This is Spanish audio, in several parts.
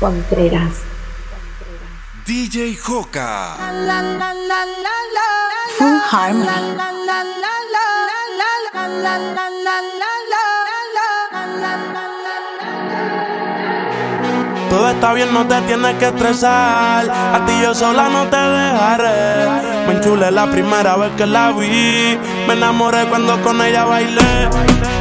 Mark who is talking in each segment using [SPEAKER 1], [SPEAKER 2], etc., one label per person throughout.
[SPEAKER 1] Contreras.
[SPEAKER 2] DJ Joca.
[SPEAKER 1] Full Harmony.
[SPEAKER 3] Todo está bien, no te tienes que estresar. A ti yo sola no te dejaré. Me enchulé la primera vez que la vi. Me enamoré cuando con ella bailé.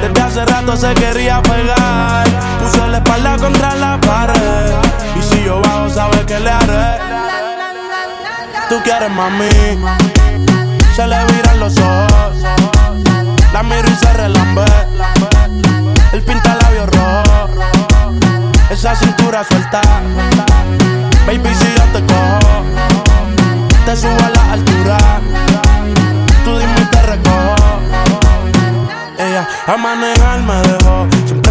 [SPEAKER 3] Desde hace rato se quería pegar. La espalda contra la pared. Y si yo bajo, sabes que le haré. Tú quieres mami. Se le viran los ojos. La miro y se relambe. El pinta labios rojo esa cintura suelta. Baby, si yo te cojo, te subo a la altura. Tú dime y te recojo. Ella a manejar me dejó.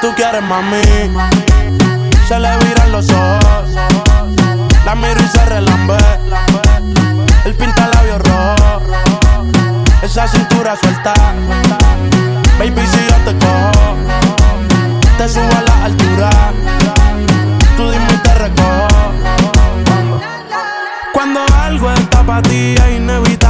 [SPEAKER 3] Tú quieres mami. Se le viran los ojos. La miro y se relambe. El pinta labios rojo esa cintura suelta. Baby, si yo te cojo, te subo a la altura. Tú dime y te recojo. Cuando algo está para ti es inevitable,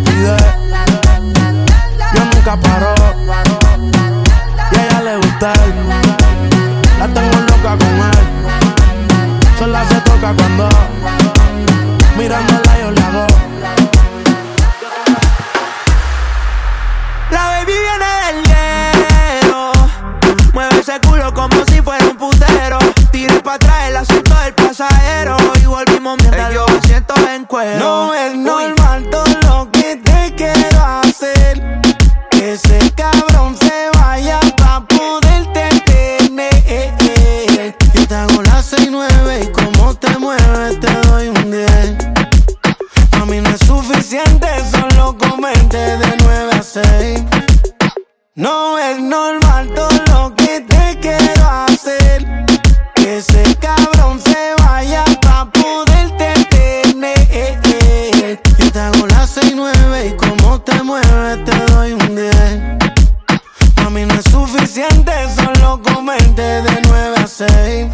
[SPEAKER 3] Pide. Yo nunca paro. Y a ella le gusta él. La tengo loca con él. Sola se toca cuando mirándola yo le hago.
[SPEAKER 4] La baby viene del para atrás el asiento del pasajero. Y volvimos mientras yo siento en cuero.
[SPEAKER 5] No es normal todo lo que te quiero hacer. Que ese cabrón se vaya pa' poderte tener. Yo te hago las 6 9 y como te mueves te doy un 10. A mí no es suficiente solo comerte de 9 a 6. No es normal todo lo que te quiero hacer. Que ese cabrón se vaya pa' poderte tener. Yo te hago las 6 9 y como te mueves te doy un 10. A mí no es suficiente solo comerte de 9 a 6.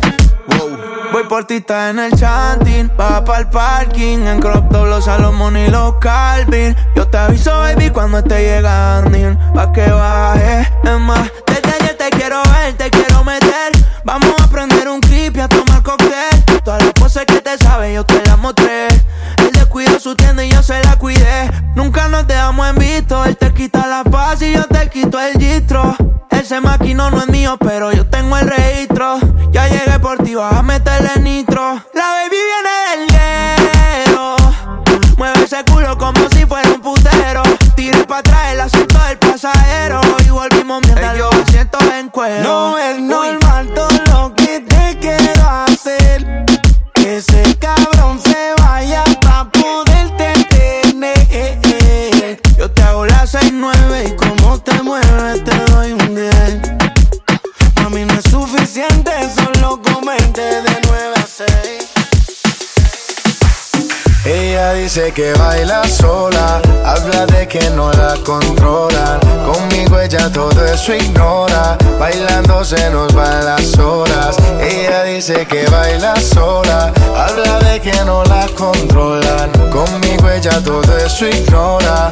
[SPEAKER 4] Voy por ti, está en el chanting. Va para el parking. En crop top los Salomón y los Calvin. Yo te aviso, baby, cuando esté llegando. Pa' que baje. Es más, desde ayer te quiero ver, te quiero meter. Vamos a prender un clip y a tomar cóctel. Todas las poses que te sabes, yo te las mostré. Él descuidó su tienda y yo se la cuidé. Nunca nos dejamos en visto. Él te quita la paz y yo te quito el gistro. Ese maquino no es mío, pero yo tengo el registro. Ya llegué por ti, vas a meterle nitro. La baby viene del hielo. Mueve ese culo como si fuera un putero. Tire para atrás el asiento del pasajero. Y volvimos mientras yo siento en cuero.
[SPEAKER 5] No es normal todo
[SPEAKER 6] Ella dice que baila sola, habla de que no la controlan. Conmigo ella todo eso ignora, bailando se nos van las horas. Ella dice que baila sola, habla de que no la controlan. Conmigo ella todo eso ignora,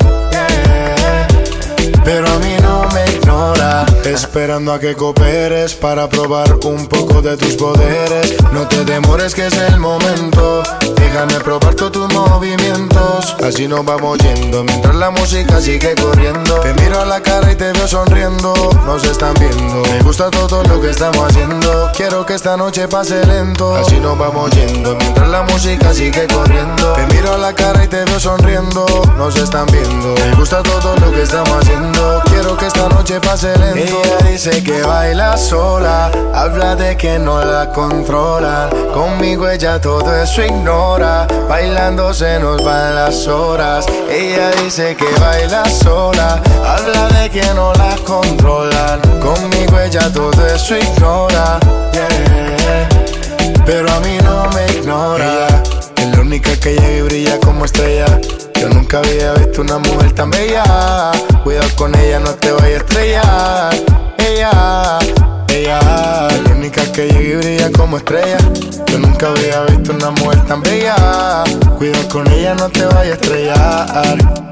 [SPEAKER 6] pero a mí no me ignora. Esperando a que cooperes para probar un poco de tus poderes. No te demores que es el momento. Déjame probar todos tus movimientos. Así nos vamos yendo mientras la música sigue corriendo. Te miro a la cara y te veo sonriendo. Nos están viendo. Me gusta todo lo que estamos haciendo. Quiero que esta noche pase lento. Así nos vamos yendo mientras la música sigue corriendo. Te miro a la cara y te veo sonriendo. Nos están viendo. Me gusta todo lo que estamos haciendo. Esta noche pase lento. Ella dice que baila sola. Habla de que no la controla. Conmigo ella todo eso ignora. Bailando se nos van las horas. Ella dice que baila sola. Habla de que no la controlan. Conmigo ella todo eso ignora. Pero a mí no me ignora. es la única que llega y brilla como estrella. Nunca había visto una mujer tan bella. Cuidado con ella, no te vayas a estrellar. Ella, ella, la única que llega y brilla como estrella. Yo nunca había visto una mujer tan bella. Cuidado con ella, no te vayas a estrellar.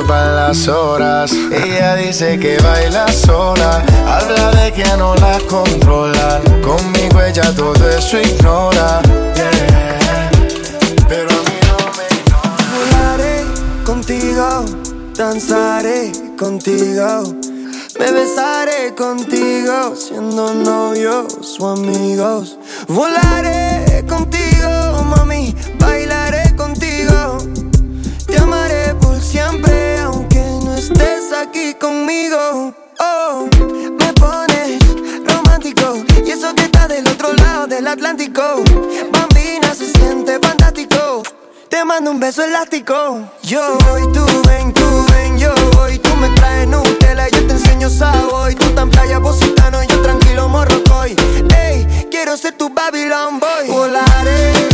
[SPEAKER 6] van las horas. Ella dice que baila sola, habla de que no la controlan. Conmigo ella todo eso ignora. Pero a mí no me ignora.
[SPEAKER 5] Volaré contigo, danzaré contigo. Me besaré contigo, siendo novios o amigos. Volaré contigo, mami, Bambina se siente fantástico. Te mando un beso elástico. Yo voy, tú ven, tú ven, yo voy. Tú me traes Nutella, yo te enseño sabor. Tú tan playa, positano, yo tranquilo morrocoy. Ey, quiero ser tu Babylon boy. Volaré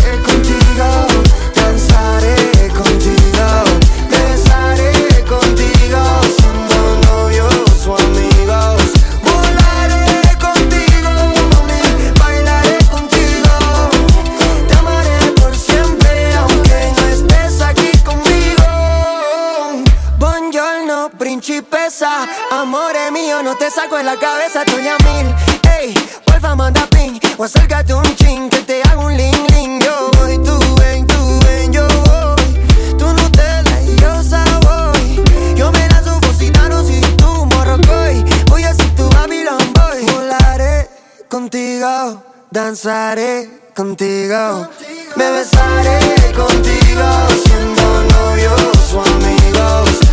[SPEAKER 5] te saco en la cabeza, estoy a mil. Ey, porfa, manda ping. O acércate un ching, que te hago un ling ling. Yo voy, tú ven, tú ven, yo voy. Tú Nutella y yo voy. Yo me la subo si tú morrocoy. Voy a ser tu Babylon boy. Volaré contigo, danzaré contigo. Me besaré contigo, siendo novios o amigos.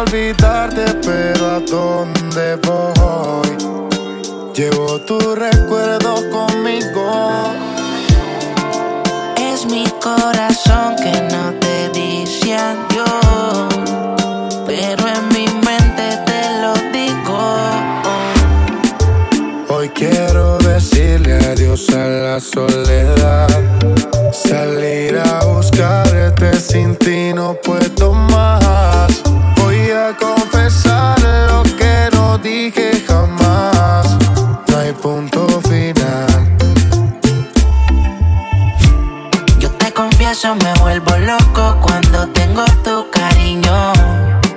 [SPEAKER 6] Olvidarte, pero ¿a dónde voy? Llevo tu recuerdo conmigo.
[SPEAKER 7] Es mi corazón que no te dice adiós, pero en mi mente te lo digo.
[SPEAKER 6] Hoy quiero decirle adiós a la soledad. Salir a buscarte sin ti no puedo
[SPEAKER 7] confieso, me vuelvo loco cuando tengo tu cariño.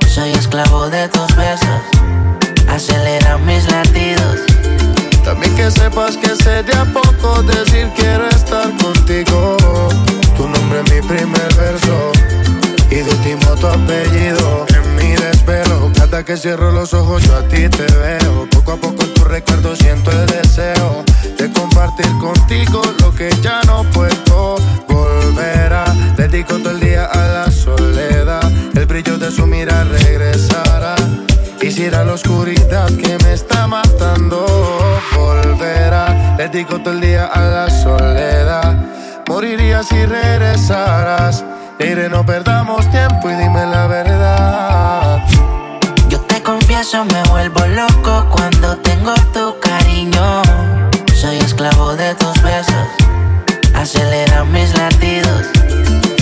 [SPEAKER 7] Soy esclavo de tus besos, acelera mis latidos.
[SPEAKER 6] También que sepas que sé de a poco decir quiero estar contigo. Tu nombre es mi primer verso y de último tu apellido desvelo. Cada que cierro los ojos yo a ti te veo. Poco a poco en tu recuerdo siento el deseo de compartir contigo lo que ya no puedo volver a. Dedico todo el día a la soledad. El brillo de su mira regresará. Quisiera la oscuridad que me está matando volverá. Dedico todo el día a la soledad. Moriría si regresaras. Iré, no perdamos tiempo y dime la verdad.
[SPEAKER 7] Yo te confieso, me vuelvo loco cuando tengo tu cariño. Soy esclavo de tus besos, acelera mis latidos.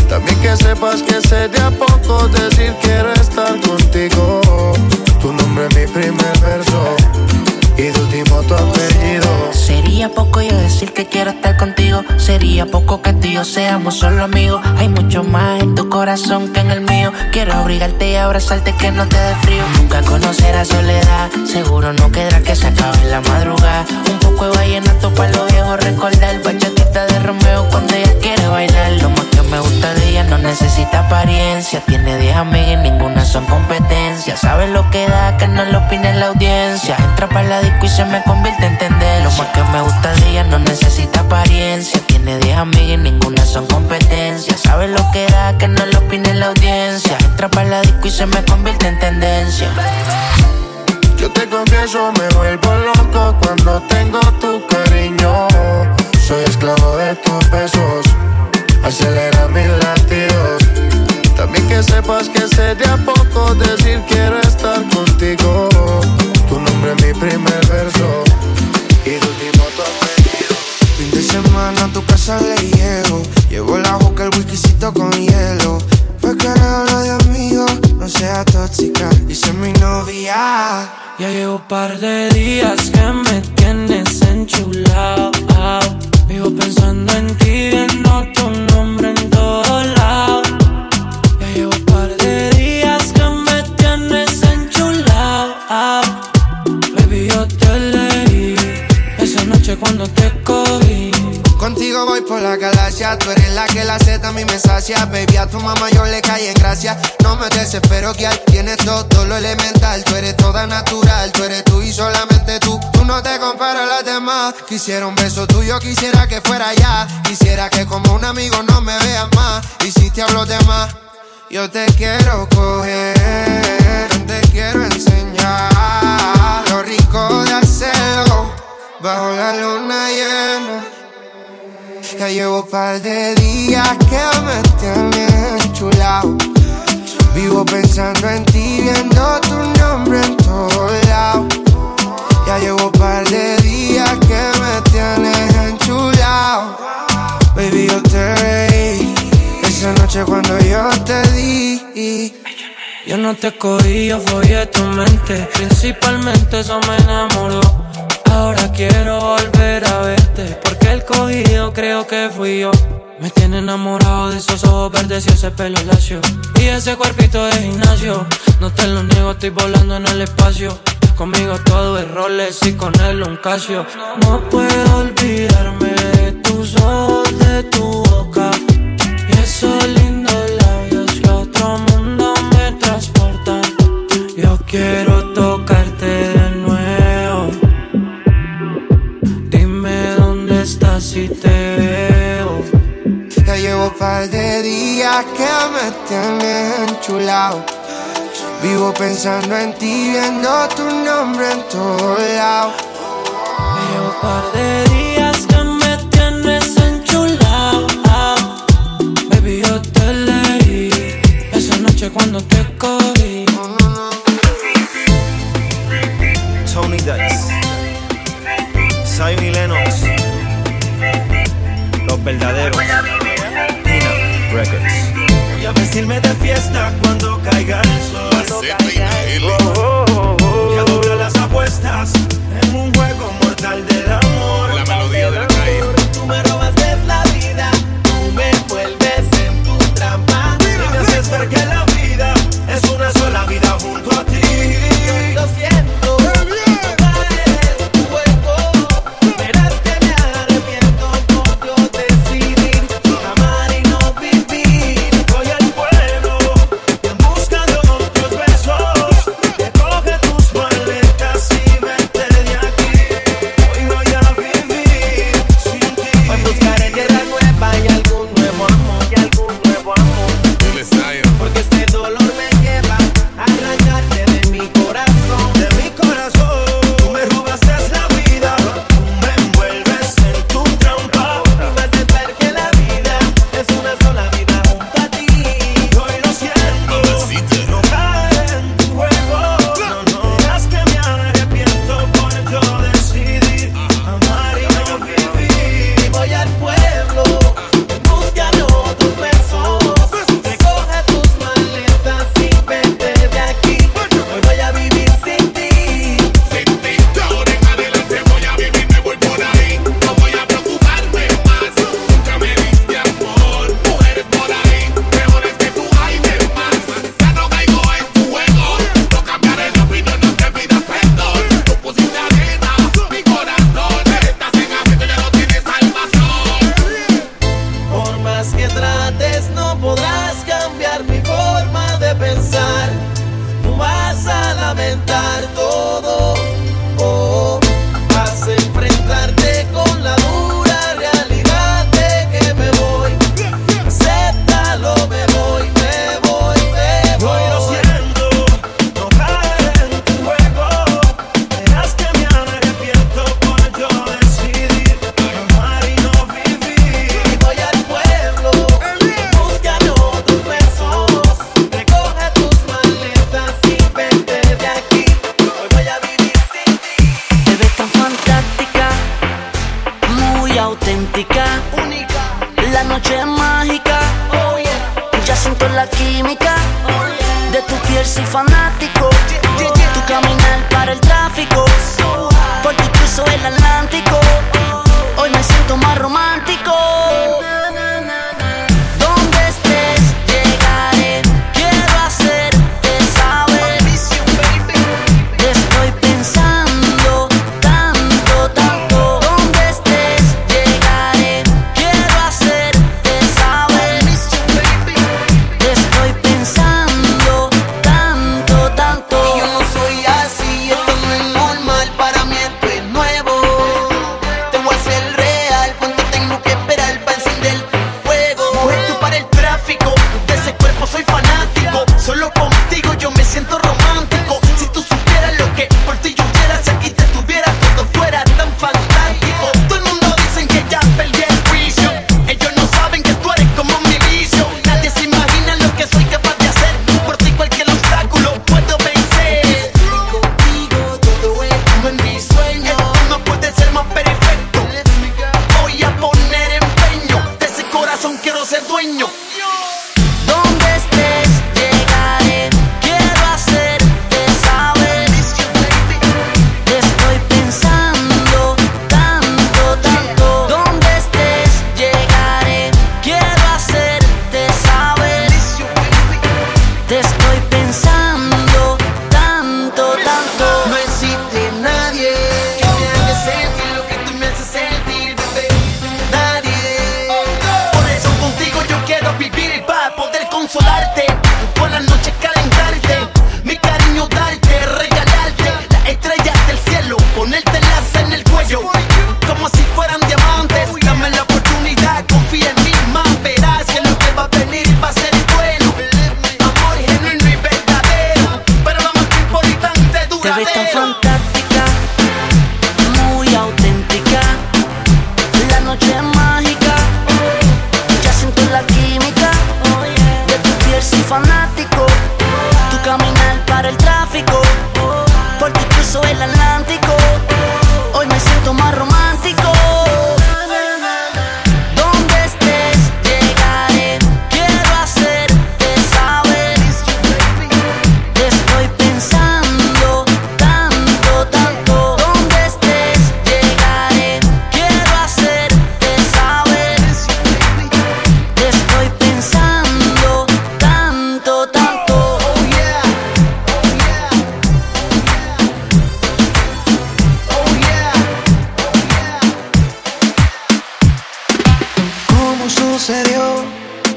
[SPEAKER 6] También que sepas que sé de a poco decir quiero estar contigo. Tu nombre es mi primer verso y tu último tu.
[SPEAKER 7] Sería poco yo decir que quiero estar contigo. Sería poco que tú y yo seamos solo amigos. Hay mucho más en tu corazón que en el mío. Quiero abrigarte y abrazarte que no te dé frío. Nunca conocerás soledad. Seguro no quedará que se acabe la madrugada. Un poco de vallenato para los viejos recordar. Bachatita de Romeo cuando ella quiere bailar. Lo más que me gusta de ella no necesita apariencia. Tiene 10 amigas y ninguna son competencia. Sabe lo que da, que no lo opine la audiencia. Entra para la disco y se me convierte en tendencia. Lo más que me gusta ella no necesita apariencia. Tiene 10 amigas y ninguna son competencia. Sabe lo que da, que no lo opine la audiencia. Entra para la disco y se me convierte en tendencia.
[SPEAKER 6] Yo te confieso, me vuelvo loco cuando tengo tu cariño. Soy esclavo de tus besos, acelera mis latidos. También que sepas que sé de a poco decir quiero estar contigo. Tu nombre es mi primer verso y tu último tu apellido.
[SPEAKER 8] Fin de semana a tu casa le llego. Llevo la boca, el whiskycito con hielo. Pues que hablo de amigos, no sea tóxica. Dice mi novia.
[SPEAKER 4] Ya llevo par de días que me tienes enchulado. Vivo pensando en ti, viendo tu nombre en todos lados. Cuando te cogí.
[SPEAKER 8] Contigo voy por la galaxia, tú eres la que la Z a mí me sacia. Baby, a tu mamá yo le caí en gracia. No me desespero que al tienes todo lo elemental. Tú eres toda natural, tú eres tú y solamente tú. Tú no te comparas a las demás. Quisiera un beso tuyo, quisiera que fuera ya. Quisiera que como un amigo no me veas más. Y si te hablo de más Yo te quiero coger, te quiero enseñar bajo la luna llena ya llevo par de días que me tienes enchulado. Vivo pensando en ti, viendo tu nombre en todos lados. Ya llevo par de días que me tienes enchulado. Baby, yo te reí esa noche cuando yo te di.
[SPEAKER 4] Yo no te cogí, yo follé tu mente. Principalmente eso me enamoró. Ahora quiero volver a verte. Porque el cogido creo que fui yo. Me tiene enamorado de esos ojos verdes y ese pelo lacio. Y ese cuerpito de gimnasio. No te lo niego, estoy volando en el espacio. Conmigo todo es roles y con él un casio. No puedo olvidarme de tus ojos, de tu boca. Y esos lindos labios que otro mundo me transportan. Yo quiero
[SPEAKER 8] par de días que me tienes enchulado. Vivo pensando en ti, viendo tu nombre en todos lados.
[SPEAKER 4] Llevo par de días que me tienes enchulado. Baby, yo te leí esa noche cuando te cogí.
[SPEAKER 9] Tony Dice, Zion y Lennox, los verdaderos. Voy a vestirme de fiesta cuando caiga el sol. Voy a doblar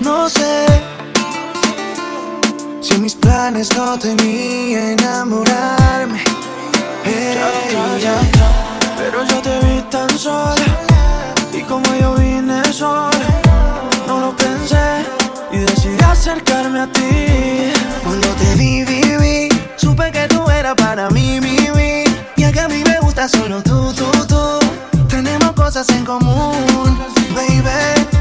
[SPEAKER 9] no sé. Si mis planes no tenía enamorarme.
[SPEAKER 10] Ella, pero yo te vi
[SPEAKER 4] tan sola. Y como yo vine sola, no lo pensé. Y decidí acercarme a ti. Cuando te vi, viví, supe que
[SPEAKER 9] tú eras para mí, viví. Y a que a mí me gusta solo tú, tú, tú. Tenemos cosas en común, baby.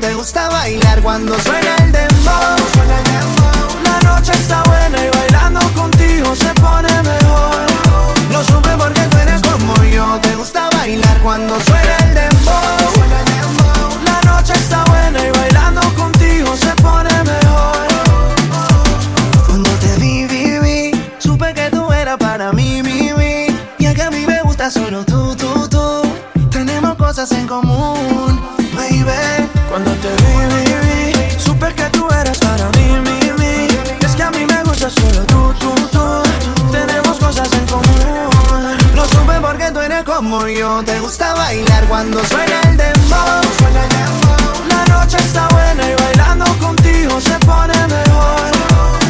[SPEAKER 9] te gusta bailar cuando suena el dembow. Suena el dembow.
[SPEAKER 8] La noche está buena y bailando contigo se pone mejor. Lo supe porque tú eres como yo, te gusta bailar cuando suena el dembow. Suena el dembow. La noche
[SPEAKER 4] está buena y bailando contigo se pone mejor. Cuando te vi, vi, vi, supe que tú eras para mí, mi, mi. Y es que a mí me gusta solo tú, tú, tú. Tenemos cosas en común
[SPEAKER 11] cuando suena el dembow. La noche está buena y bailando contigo se pone mejor.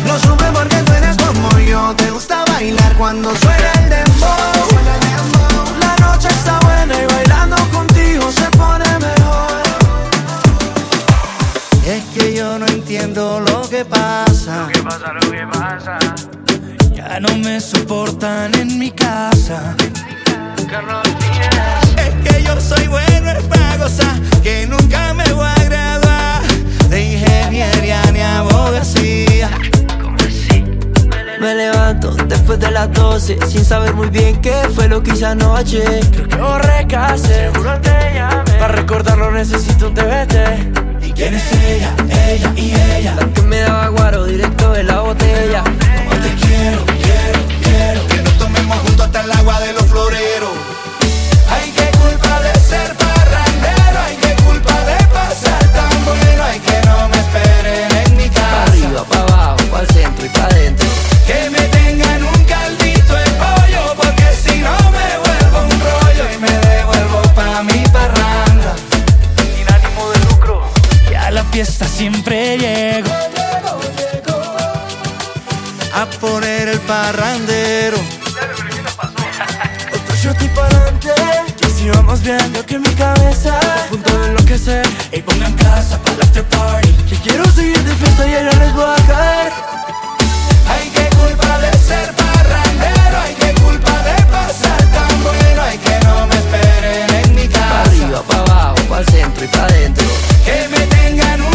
[SPEAKER 11] Lo supe porque tú eres como yo. Te gusta bailar cuando suena el dembow. La noche está buena y bailando contigo se pone mejor. Es que yo no entiendo lo que pasa.
[SPEAKER 12] Lo que pasa, lo que pasa.
[SPEAKER 11] Ya no me soportan en mi casa. Yo soy bueno en gozar, que nunca me voy a graduar de ingeniería ni abogacía.
[SPEAKER 13] Me levanto después de las 12 sin saber muy bien qué fue lo que hice anoche.
[SPEAKER 11] Creo que borré seguro te llamé.
[SPEAKER 13] Para recordarlo necesito un TBT.
[SPEAKER 11] ¿Y quién es ella? Ella y ella.
[SPEAKER 13] La que me daba guaro directo de la botella.
[SPEAKER 11] Como te quiero, quiero, quiero. Que nos tomemos juntos hasta el agua de los parrandero.
[SPEAKER 13] Otro shot y para adelante. Y si vamos viendo que mi cabeza está a punto de enloquecer.
[SPEAKER 11] Y pongan casa para el after party.
[SPEAKER 13] Que quiero seguir de fiesta y allá les voy a caer.
[SPEAKER 11] Hay que culpa de ser parrandero. Hay que culpa de pasar tan bueno. Hay que no me esperen en mi
[SPEAKER 13] Pa
[SPEAKER 11] casa.
[SPEAKER 13] arriba, pa abajo, pa el centro y pa adentro.
[SPEAKER 11] Que me tengan un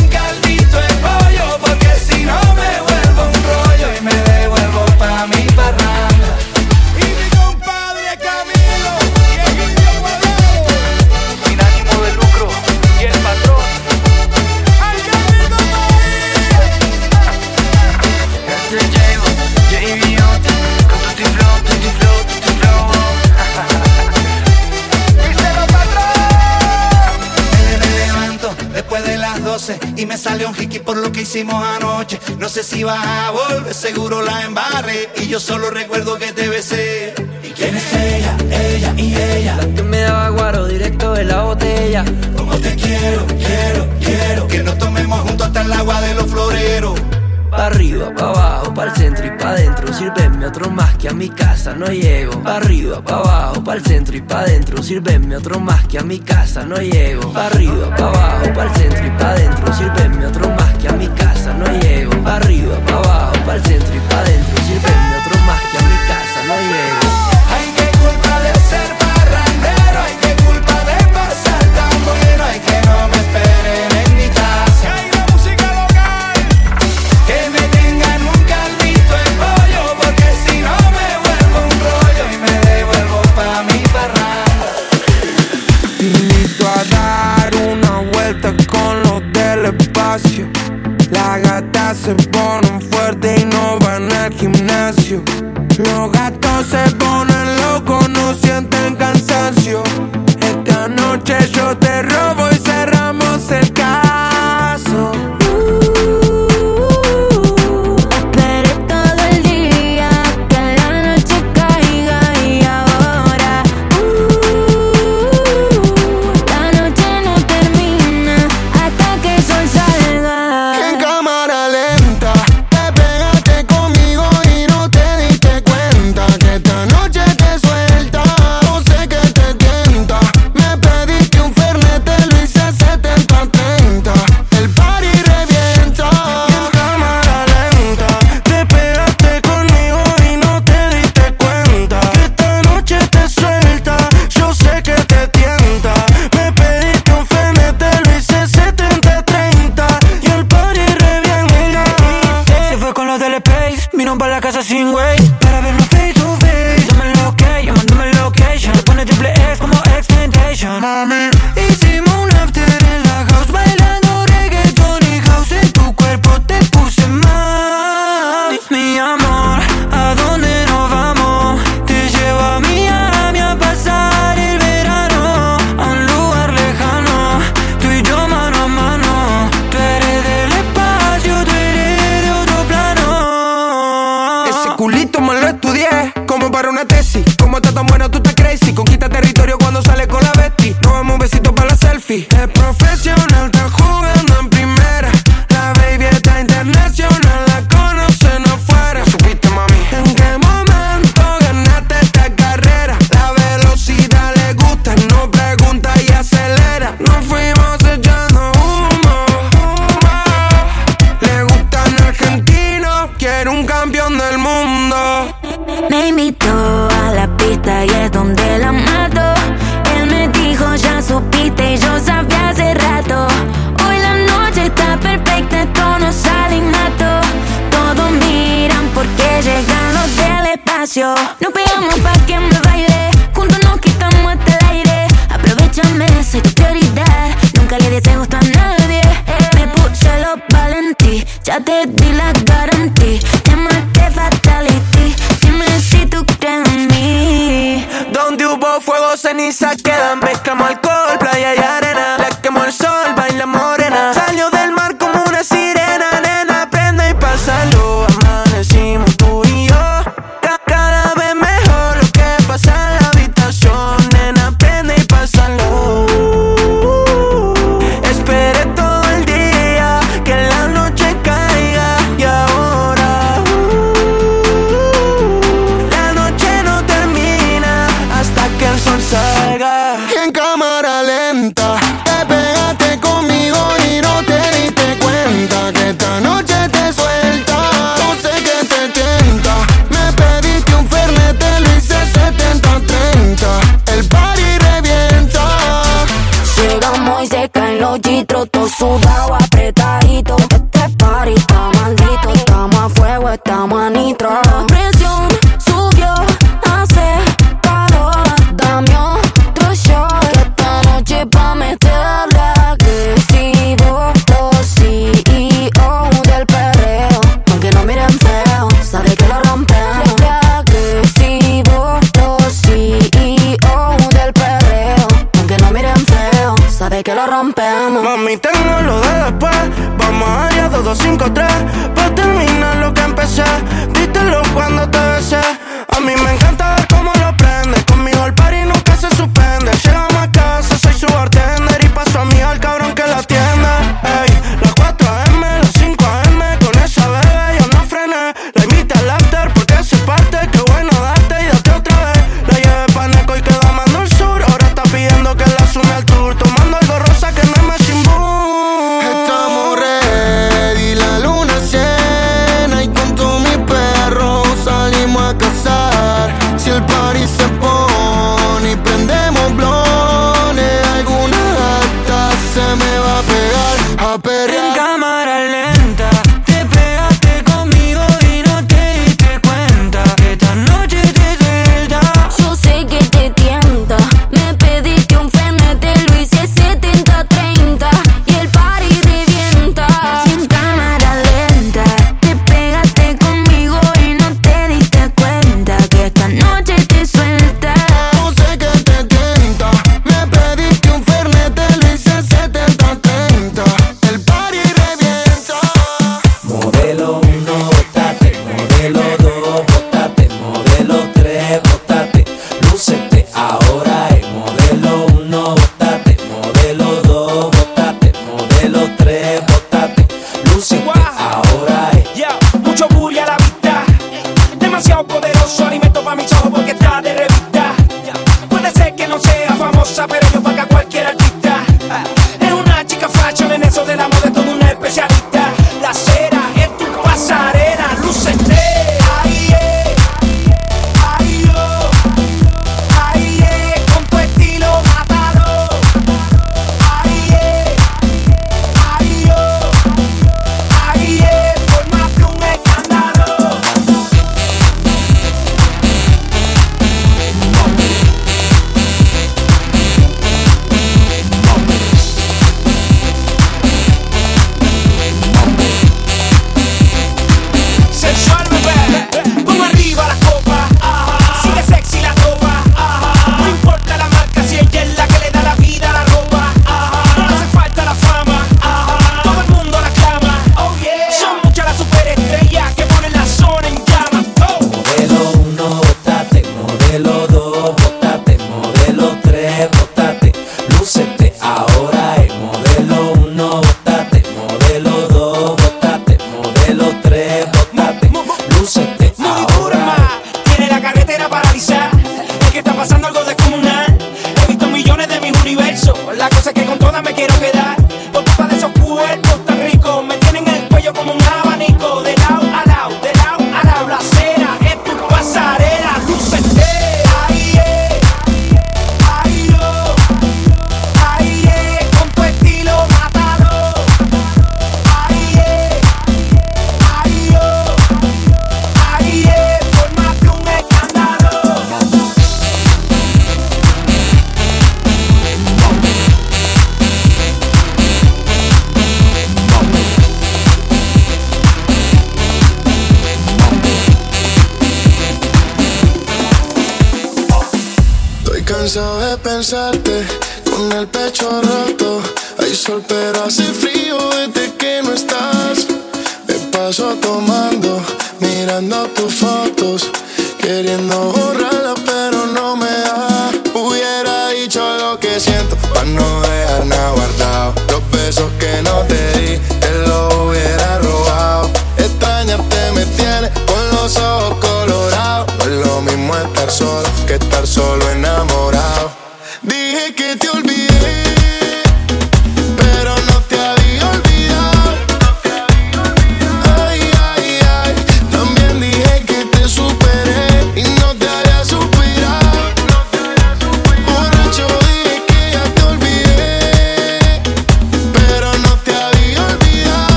[SPEAKER 11] sale un hiki por lo que hicimos anoche. No sé si vas a volver, seguro la embarré y yo solo recuerdo que te besé. ¿Y quién es ella? Ella y ella.
[SPEAKER 13] La que me daba guaro directo de la botella.
[SPEAKER 11] Como te quiero, quiero, quiero que nos tomemos juntos hasta el agua de los floreros.
[SPEAKER 13] Pa arriba, pa abajo, pa el centro y pa adentro. Sírveme otro más que a mi casa no llego. Pa arriba, pa abajo, pa el centro y pa adentro. Sírveme otro más que a mi casa no llego. Pa arriba, pa abajo, pa el centro y pa adentro. Sírveme otro más que a mi casa no llego. Pa arriba, pa abajo, pa el centro y pa adentro. Sírveme otro más que a mi casa no llego.
[SPEAKER 14] se
[SPEAKER 15] caen los gitros, todo sudado, apretadito. Este party está maldito, estamos a fuego, estamos a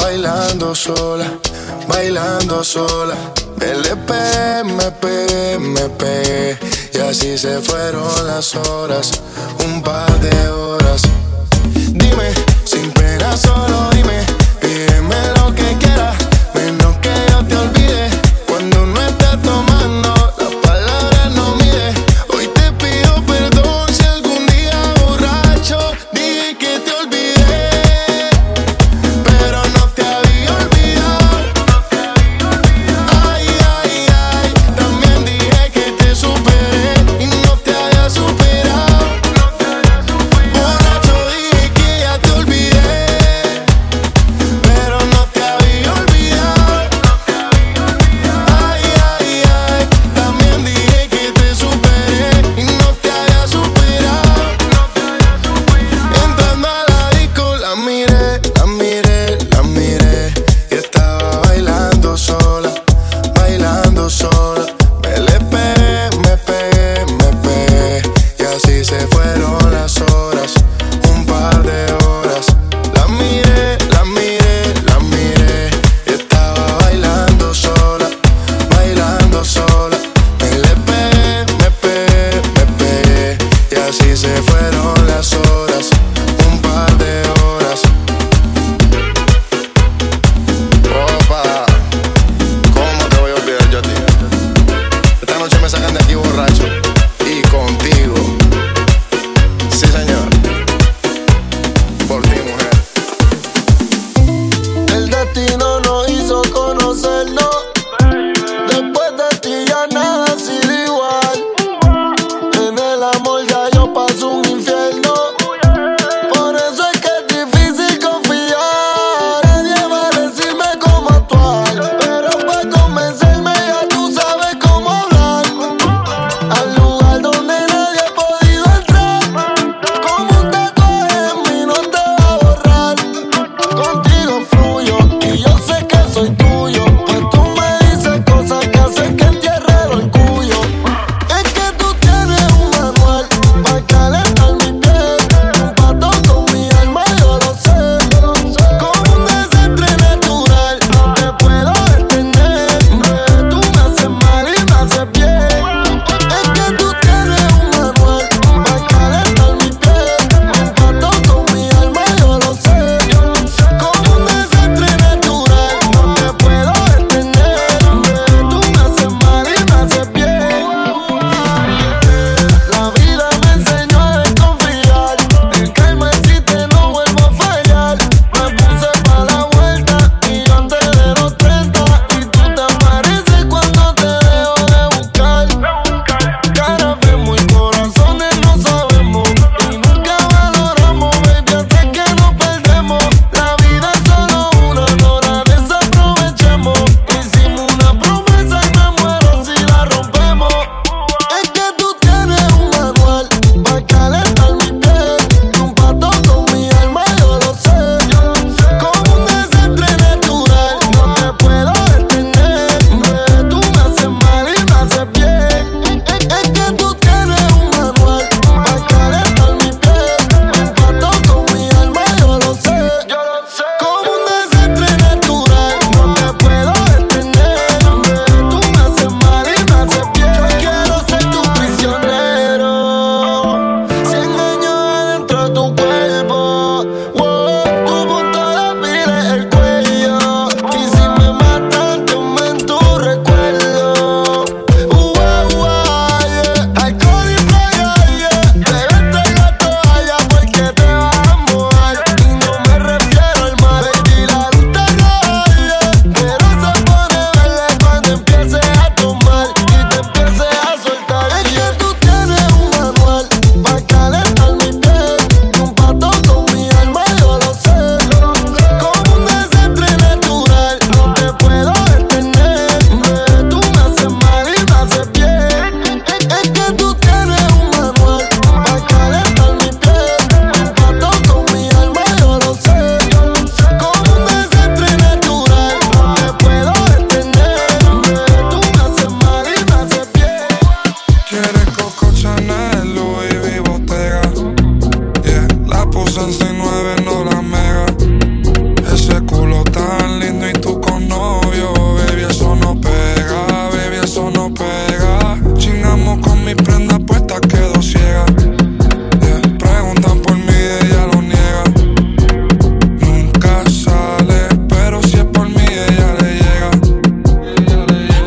[SPEAKER 6] bailando sola, bailando sola. Del pegué, me pegué, me pegué. Y así se fueron las horas, un par de horas.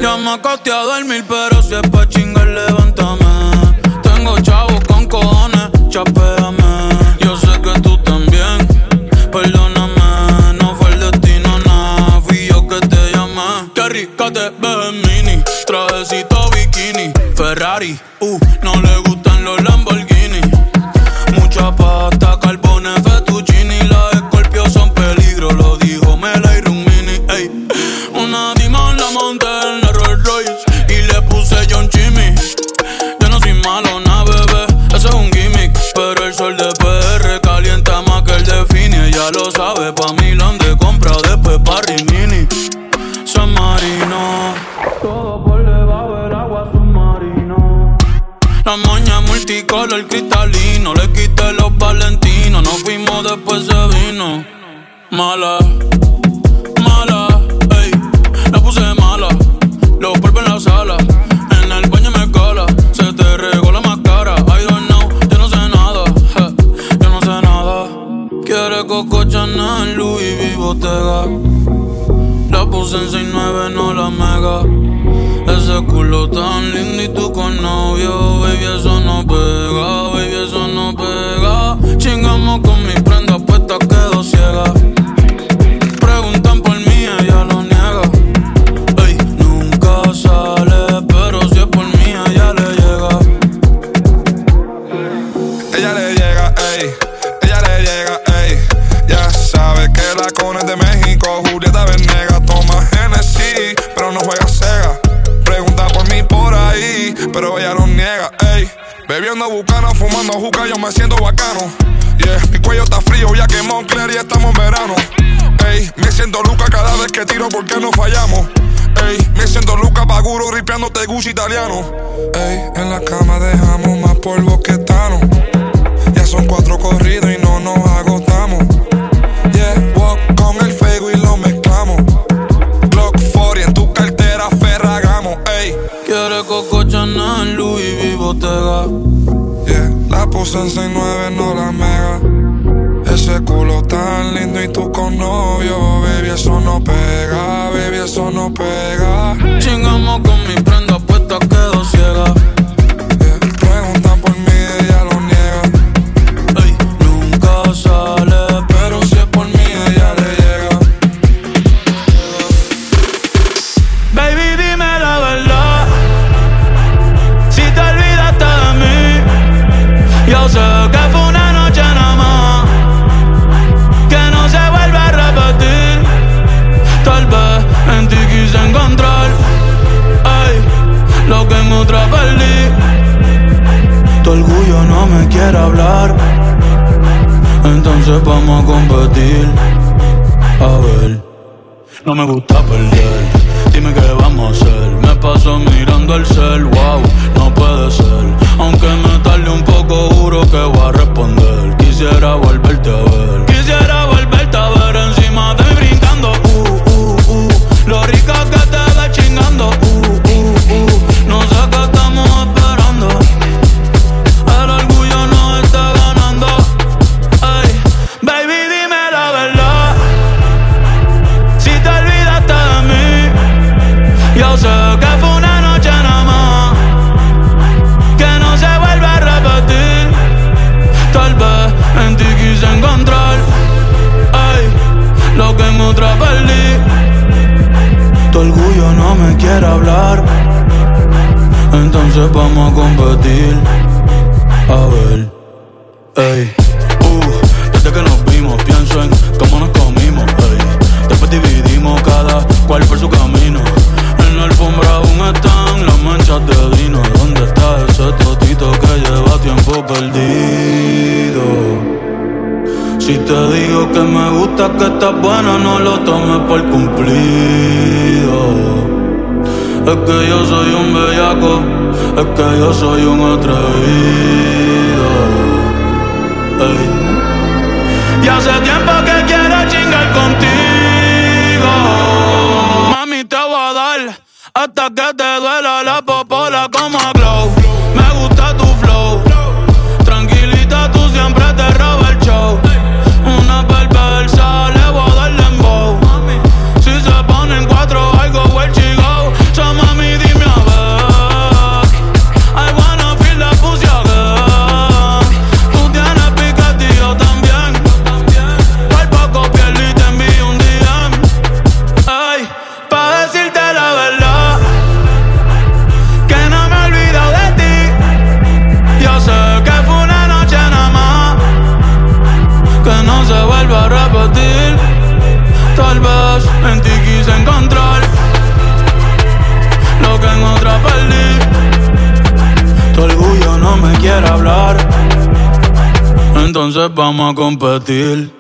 [SPEAKER 6] Ya me acosté a dormir, pero si es pa' chingar, levántame. Tengo chavos con cojones, chapéame. Yo sé que tú también, perdóname. No fue el destino, nada, fui yo que te llamé. Qué rica te ves mini, trajecito bikini, Ferrari, uh pero ella lo niega, ey. Bebiendo bucana, fumando juca, yo me siento bacano. Yeah, mi cuello está frío, ya que Moncler y estamos en verano. Ey, me siento luca cada vez que tiro porque no fallamos. Ey, me siento luca paguro, ripeándote Gucci italiano. Ey, en la cama dejamos más polvo que Tano. Ya son cuatro corridos y no nos hago puse en 69, no la mega. Ese culo tan lindo y
[SPEAKER 16] tú con novio, baby, eso no pega, baby, eso no pega. Chingamos
[SPEAKER 3] con mi prenda puesta, quedo ciega. entonces vamos a competir. A ver, no me gusta perder. Dime qué vamos a hacer. Me paso mirando el cel, wow, no puede ser. Aunque me tarde un poco, juro que voy a responder. Quisiera volverte a
[SPEAKER 4] ver. Quisiera que yo soy un atrevido. deal.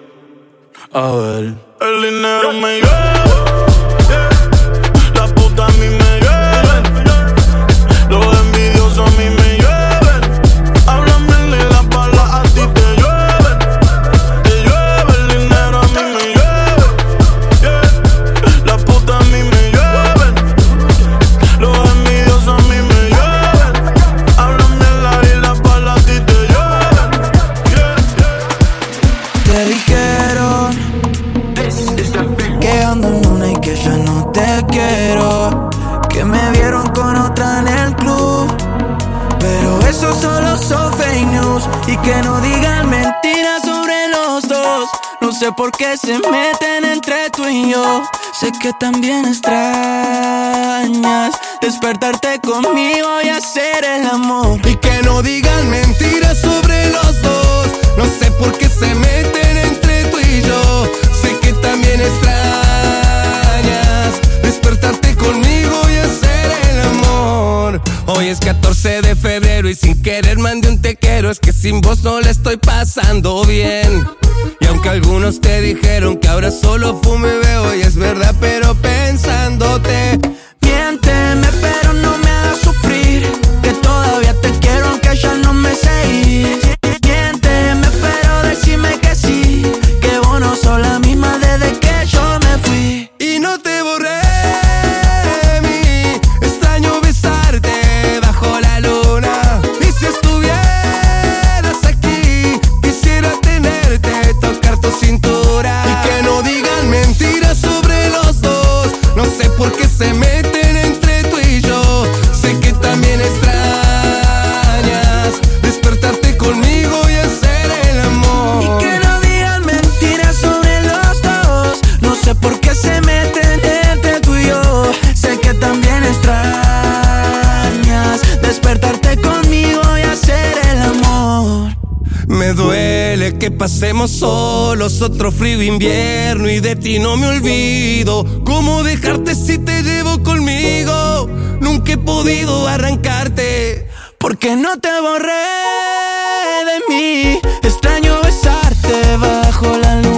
[SPEAKER 4] A ver. que se meten entre tú y yo. Sé que también extrañas despertarte conmigo y hacer el amor.
[SPEAKER 13] Y que no digan mentiras sobre los dos. No sé por qué se meten entre tú y yo. Sé que también extrañas despertarte conmigo y hacer el amor. Hoy es 14 de febrero y sin querer mandé un te quiero. Es que sin vos no le estoy pasando bien. Y aunque algunos te dijeron que ahora solo fumo y veo, y es verdad, pero pensándote,
[SPEAKER 4] miente, me
[SPEAKER 13] Tuvimos otro frío invierno y de ti no me olvido. ¿Cómo dejarte si te llevo conmigo? Nunca he podido arrancarte.
[SPEAKER 4] Porque no te borré de mí. Extraño besarte bajo la
[SPEAKER 13] luz.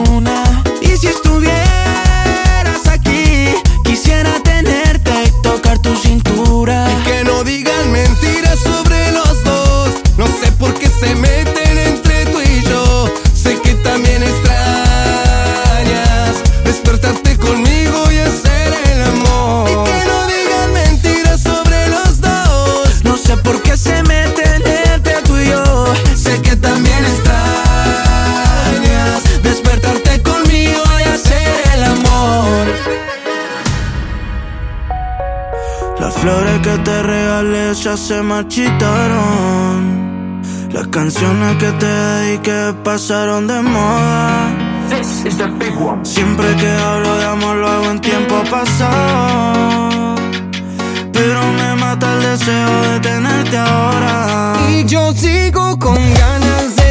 [SPEAKER 13] se
[SPEAKER 4] marchitaron. Las canciones que te dediqué pasaron de moda. This is the big one. Siempre que hablo de amor lo hago en tiempo pasado. Pero me mata el deseo de tenerte ahora.
[SPEAKER 13] Y yo sigo con ganas de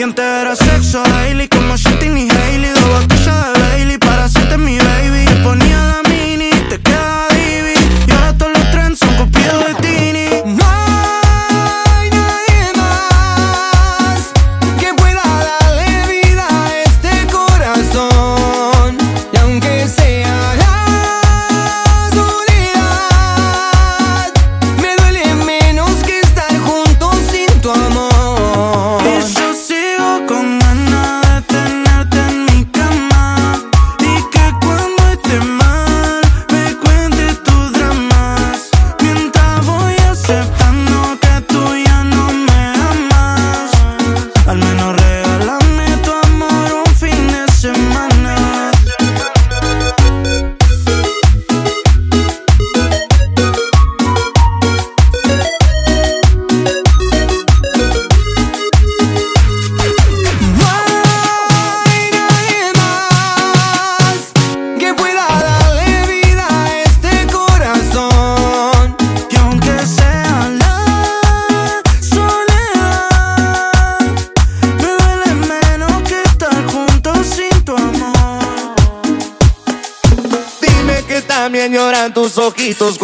[SPEAKER 13] Y
[SPEAKER 4] entera sexo, Hailey como yo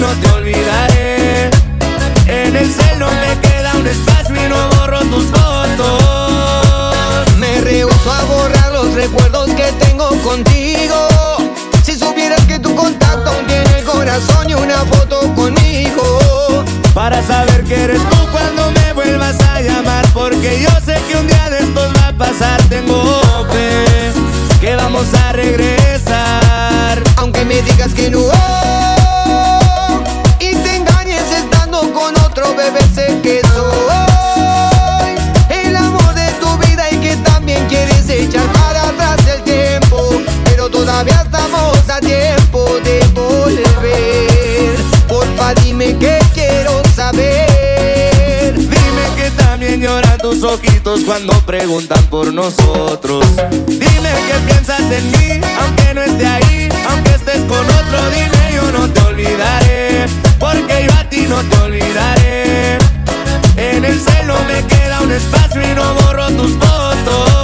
[SPEAKER 17] no te olvidaré. En el cielo me queda un espacio y no borro tus fotos.
[SPEAKER 8] Me rehuso a borrar los recuerdos que tengo contigo. Si supieras que tu contacto tiene el corazón y una foto conmigo.
[SPEAKER 17] Para saber que eres tú cuando me vuelvas a llamar, porque yo sé que un día de estos va a pasar, tengo fe que vamos a regresar.
[SPEAKER 8] Aunque me digas que no
[SPEAKER 17] tus ojitos cuando preguntan por nosotros. Dime que piensas en mí, aunque no esté ahí, aunque estés con otro, dime yo no te olvidaré, porque yo a ti no te olvidaré. En el cielo me queda un espacio y no borro tus fotos.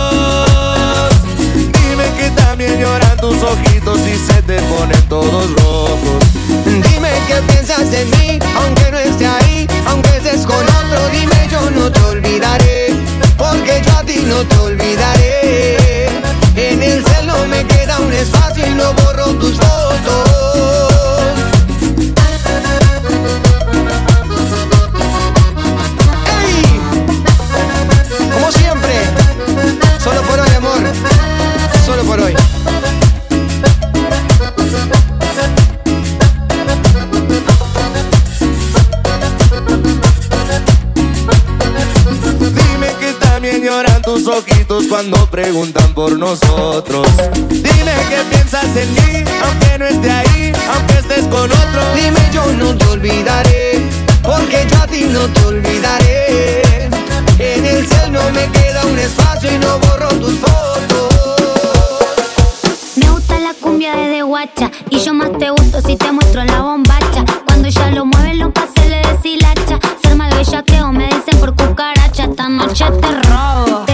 [SPEAKER 17] Dime que también lloran tus ojitos y se te ponen todos rojos.
[SPEAKER 8] Dime qué piensas en mí, aunque no esté ahí, aunque estés con otro, dime yo no te olvidaré, porque yo a ti no te olvidaré. En el cielo me queda un espacio y no borro tus fotos.
[SPEAKER 17] Cuando preguntan por nosotros. Dime que piensas en mí, aunque no esté ahí, aunque estés con otro.
[SPEAKER 8] Dime yo no te olvidaré, porque yo a ti no te olvidaré. En el cielo me queda un espacio y no borro tus fotos.
[SPEAKER 18] Me gusta la cumbia de guacha y yo más te gusto si te muestro la bombacha. Cuando ella lo mueve, los pases le deshilacha. Ser mal bellaqueo, me dicen por cucaracha. Esta noche te robo.